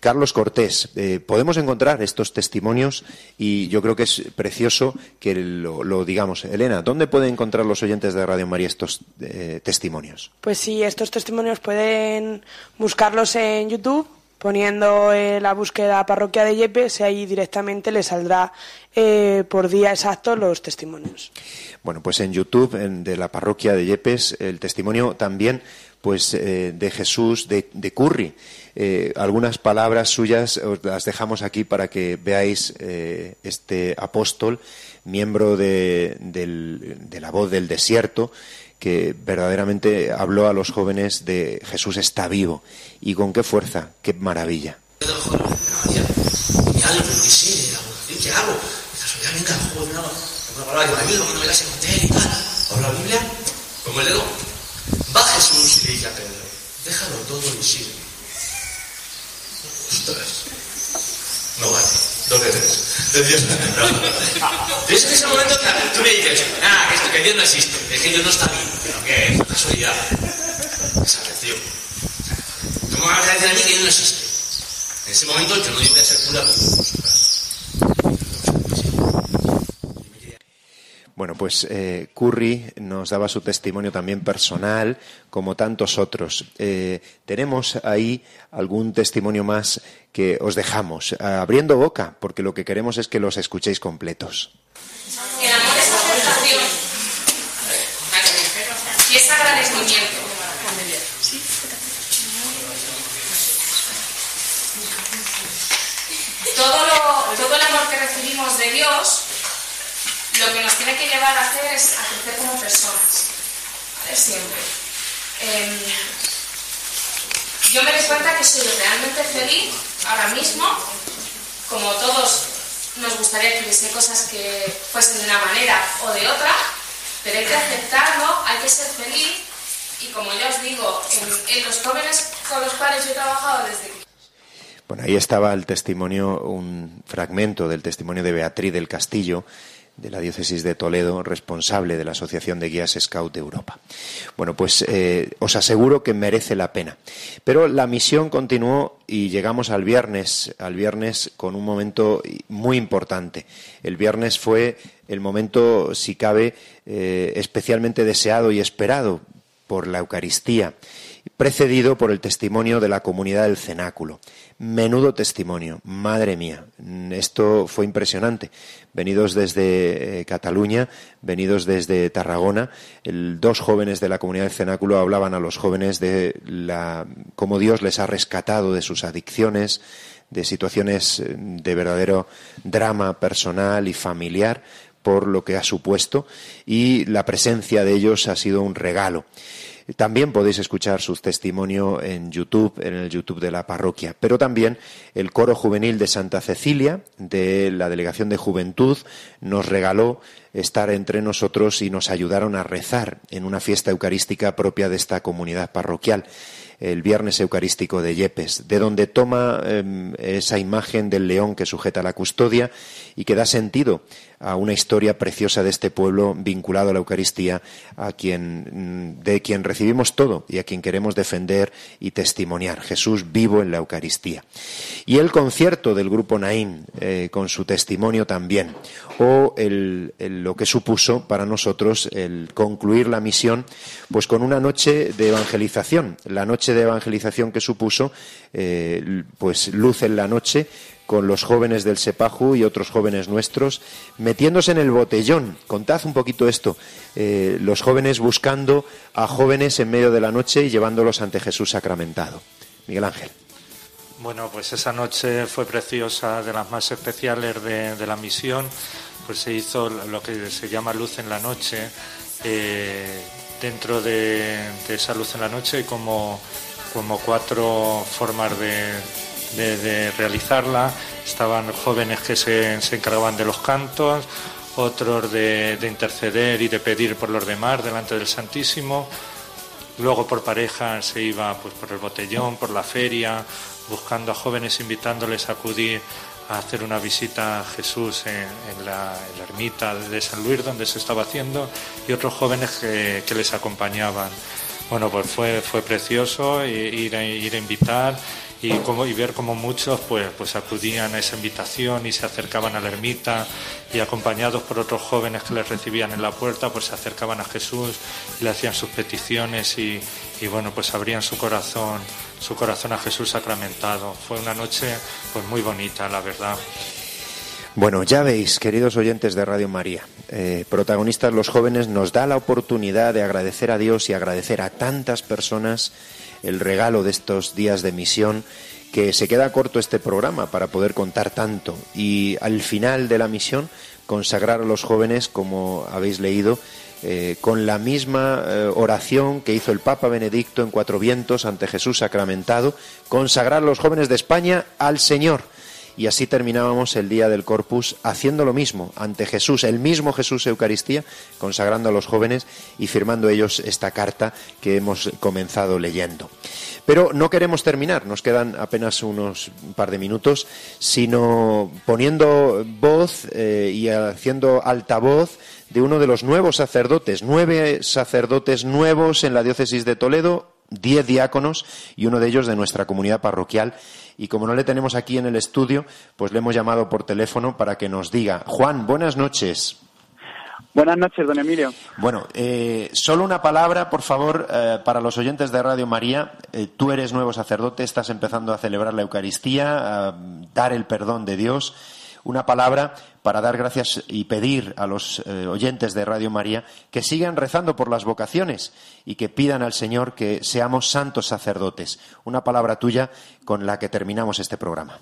Carlos Cortés, eh, podemos encontrar estos testimonios y yo creo que es precioso que lo, digamos. Elena, ¿dónde pueden encontrar los oyentes de Radio María estos eh, testimonios?
Pues sí, estos testimonios pueden buscarlos en YouTube poniendo eh, la búsqueda parroquia de Yepes y ahí directamente le saldrá por día exacto los testimonios.
Bueno, pues en YouTube de la parroquia de Yepes el testimonio también pues eh, de Jesús de, Curry. Eh, algunas palabras suyas os las dejamos aquí para que veáis eh, este apóstol, miembro de, la voz del desierto, que verdaderamente habló a los jóvenes de Jesús está vivo. Y con qué fuerza, qué maravilla.
Como Pedro, déjalo todo y. No vale. Dos de tres. Dios. Es en ese momento tú me dices, ah, que, esto, que Dios no existe, es que Dios no está vivo, pero que casualidad. Esa reacción. ¿Cómo vas a decir a mí que Dios no existe? En ese momento yo no voy a ser cura,
Bueno, pues eh, Curry nos daba su testimonio también personal, como tantos otros. Eh, tenemos ahí algún testimonio más que os dejamos, abriendo boca, porque lo que queremos es que los escuchéis completos.
El amor es y es agradecimiento. Todo, todo el amor que recibimos de Dios lo que nos tiene que llevar a hacer es a crecer como personas. Siempre. Em, yo me doy cuenta que soy realmente feliz ahora mismo, como todos nos gustaría que hubiese cosas que fuesen de una manera o de otra, pero hay que aceptarlo, hay que ser feliz y como ya os digo, en, en los jóvenes con los cuales yo he trabajado desde
bueno, ahí estaba el testimonio, un fragmento del testimonio de Beatriz del Castillo, de la diócesis de Toledo, responsable de la Asociación de Guías Scout de Europa. Bueno, pues eh, os aseguro que merece la pena. Pero la misión continuó y llegamos al viernes, al viernes con un momento muy importante. El viernes fue el momento, si cabe, eh, especialmente deseado y esperado por la Eucaristía, precedido por el testimonio de la comunidad del cenáculo. Menudo testimonio, madre mía. Esto fue impresionante. Venidos desde eh, Cataluña, venidos desde Tarragona, dos jóvenes de la comunidad del cenáculo hablaban a los jóvenes de cómo Dios les ha rescatado de sus adicciones, de situaciones eh, de verdadero drama personal y familiar por lo que ha supuesto y la presencia de ellos ha sido un regalo. También podéis escuchar su testimonio en YouTube, en el YouTube de la parroquia, pero también el coro juvenil de Santa Cecilia, de la Delegación de Juventud, nos regaló estar entre nosotros y nos ayudaron a rezar en una fiesta eucarística propia de esta comunidad parroquial el viernes eucarístico de Yepes, de donde toma em, esa imagen del león que sujeta la custodia y que da sentido a una historia preciosa de este pueblo vinculado a la Eucaristía, a quien, mm, de quien recibimos todo y a quien queremos defender y testimoniar. Jesús vivo en la Eucaristía. Y el concierto del grupo Naín, eh, con su testimonio también, o lo que supuso para nosotros el concluir la misión, pues con una noche de evangelización, la noche de evangelización que supuso, eh, pues luz en la noche, con los jóvenes del Sepaju y otros jóvenes nuestros, metiéndose en el botellón. Contad un poquito esto. Eh, los jóvenes buscando a jóvenes en medio de la noche y llevándolos ante Jesús sacramentado. Miguel Ángel.
Bueno, pues esa noche fue preciosa, de las más especiales de, la misión. Pues se hizo lo que se llama luz en la noche. Eh, dentro de, esa luz en la noche como, como cuatro formas de, de, realizarla. Estaban jóvenes que se, encargaban de los cantos, otros de, interceder y de pedir por los demás delante del Santísimo. Luego por pareja se iba pues, por el botellón, por la feria, buscando a jóvenes, invitándoles a acudir a hacer una visita a Jesús en, la, ermita de San Luis, donde se estaba haciendo, y otros jóvenes que, les acompañaban. Bueno, pues fue, fue precioso ir ir a invitar y, como, ver cómo muchos pues, pues acudían a esa invitación y se acercaban a la ermita y acompañados por otros jóvenes que les recibían en la puerta, pues se acercaban a Jesús y le hacían sus peticiones y, y bueno, pues abrían su corazón, su corazón a Jesús sacramentado. Fue una noche pues muy bonita, la verdad.
Bueno, ya veis, queridos oyentes de Radio María, eh, protagonistas los jóvenes, nos da la oportunidad de agradecer a Dios y agradecer a tantas personas el regalo de estos días de misión que se queda corto este programa para poder contar tanto. Y al final de la misión consagrar a los jóvenes, como habéis leído, eh, con la misma eh, oración que hizo el Papa Benedicto en Cuatro Vientos ante Jesús sacramentado, consagrar a los jóvenes de España al Señor y así terminábamos el día del Corpus haciendo lo mismo ante Jesús, el mismo Jesús Eucaristía, consagrando a los jóvenes y firmando ellos esta carta que hemos comenzado leyendo. Pero no queremos terminar, nos quedan apenas unos par de minutos, sino poniendo voz eh, y haciendo altavoz de uno de los nuevos sacerdotes, nueve sacerdotes nuevos en la diócesis de Toledo, diez diáconos y uno de ellos de nuestra comunidad parroquial. Y como no le tenemos aquí en el estudio, pues le hemos llamado por teléfono para que nos diga. Juan, buenas noches.
Buenas noches, don Emilio.
Bueno, eh, solo una palabra, por favor, eh, para los oyentes de Radio María. Eh, tú eres nuevo sacerdote, estás empezando a celebrar la Eucaristía, a dar el perdón de Dios una palabra para dar gracias y pedir a los eh, oyentes de Radio María que sigan rezando por las vocaciones y que pidan al Señor que seamos santos sacerdotes. Una palabra tuya con la que terminamos este programa.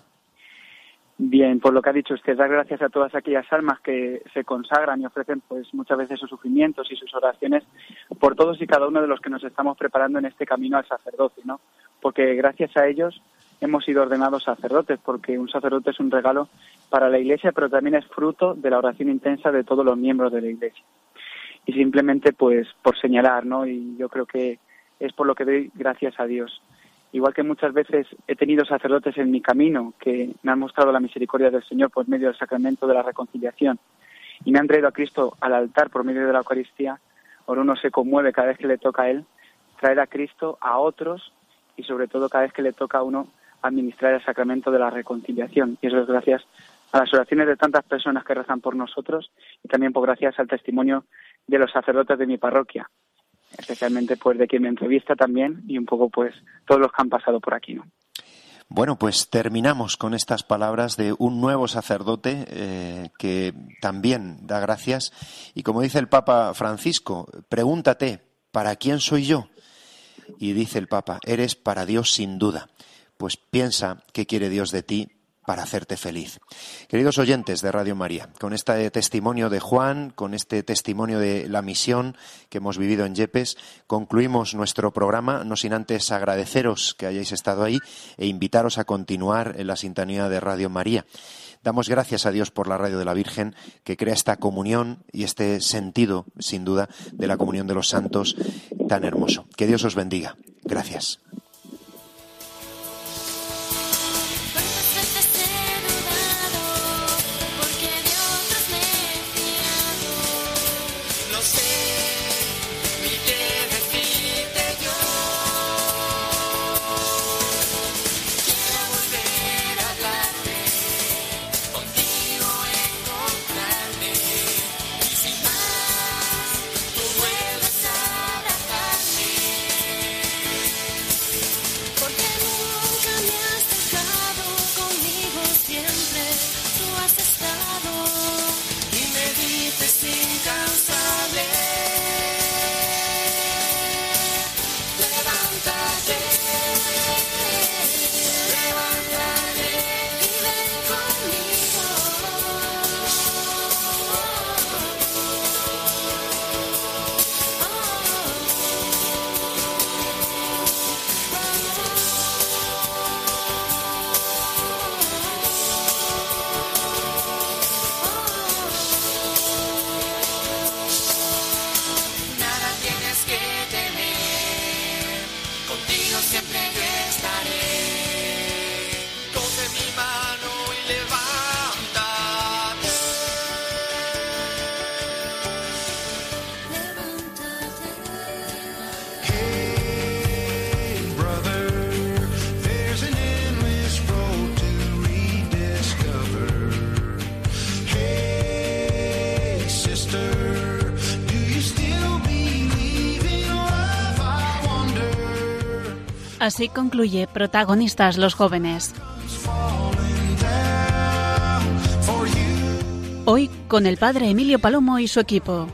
Bien, por lo que ha dicho usted, dar gracias a todas aquellas almas que se consagran y ofrecen pues muchas veces sus sufrimientos y sus oraciones por todos y cada uno de los que nos estamos preparando en este camino al sacerdocio, ¿no? Porque gracias a ellos hemos sido ordenados sacerdotes, porque un sacerdote es un regalo para la Iglesia, pero también es fruto de la oración intensa de todos los miembros de la Iglesia. Y simplemente, pues, por señalar, ¿no? Y yo creo que es por lo que doy gracias a Dios. Igual que muchas veces he tenido sacerdotes en mi camino que me han mostrado la misericordia del Señor por medio del sacramento de la reconciliación y me han traído a Cristo al altar por medio de la Eucaristía, ahora uno se conmueve cada vez que le toca a Él, traer a Cristo a otros y sobre todo cada vez que le toca a uno administrar el sacramento de la reconciliación. Y eso es gracias a las oraciones de tantas personas que rezan por nosotros y también por gracias al testimonio de los sacerdotes de mi parroquia, especialmente pues de quien me entrevista también y un poco pues todos los que han pasado por aquí, ¿no?
Bueno, pues terminamos con estas palabras de un nuevo sacerdote eh, que también da gracias. Y como dice el Papa Francisco, pregúntate, ¿para quién soy yo? Y dice el Papa, eres para Dios sin duda pues piensa qué quiere Dios de ti para hacerte feliz. Queridos oyentes de Radio María, con este testimonio de Juan, con este testimonio de la misión que hemos vivido en Yepes, concluimos nuestro programa, no sin antes agradeceros que hayáis estado ahí e invitaros a continuar en la sintonía de Radio María. Damos gracias a Dios por la radio de la Virgen que crea esta comunión y este sentido, sin duda, de la comunión de los santos tan hermoso. Que Dios os bendiga. Gracias.
Así concluye Protagonistas los jóvenes. Hoy con el padre Emilio Palomo y su equipo.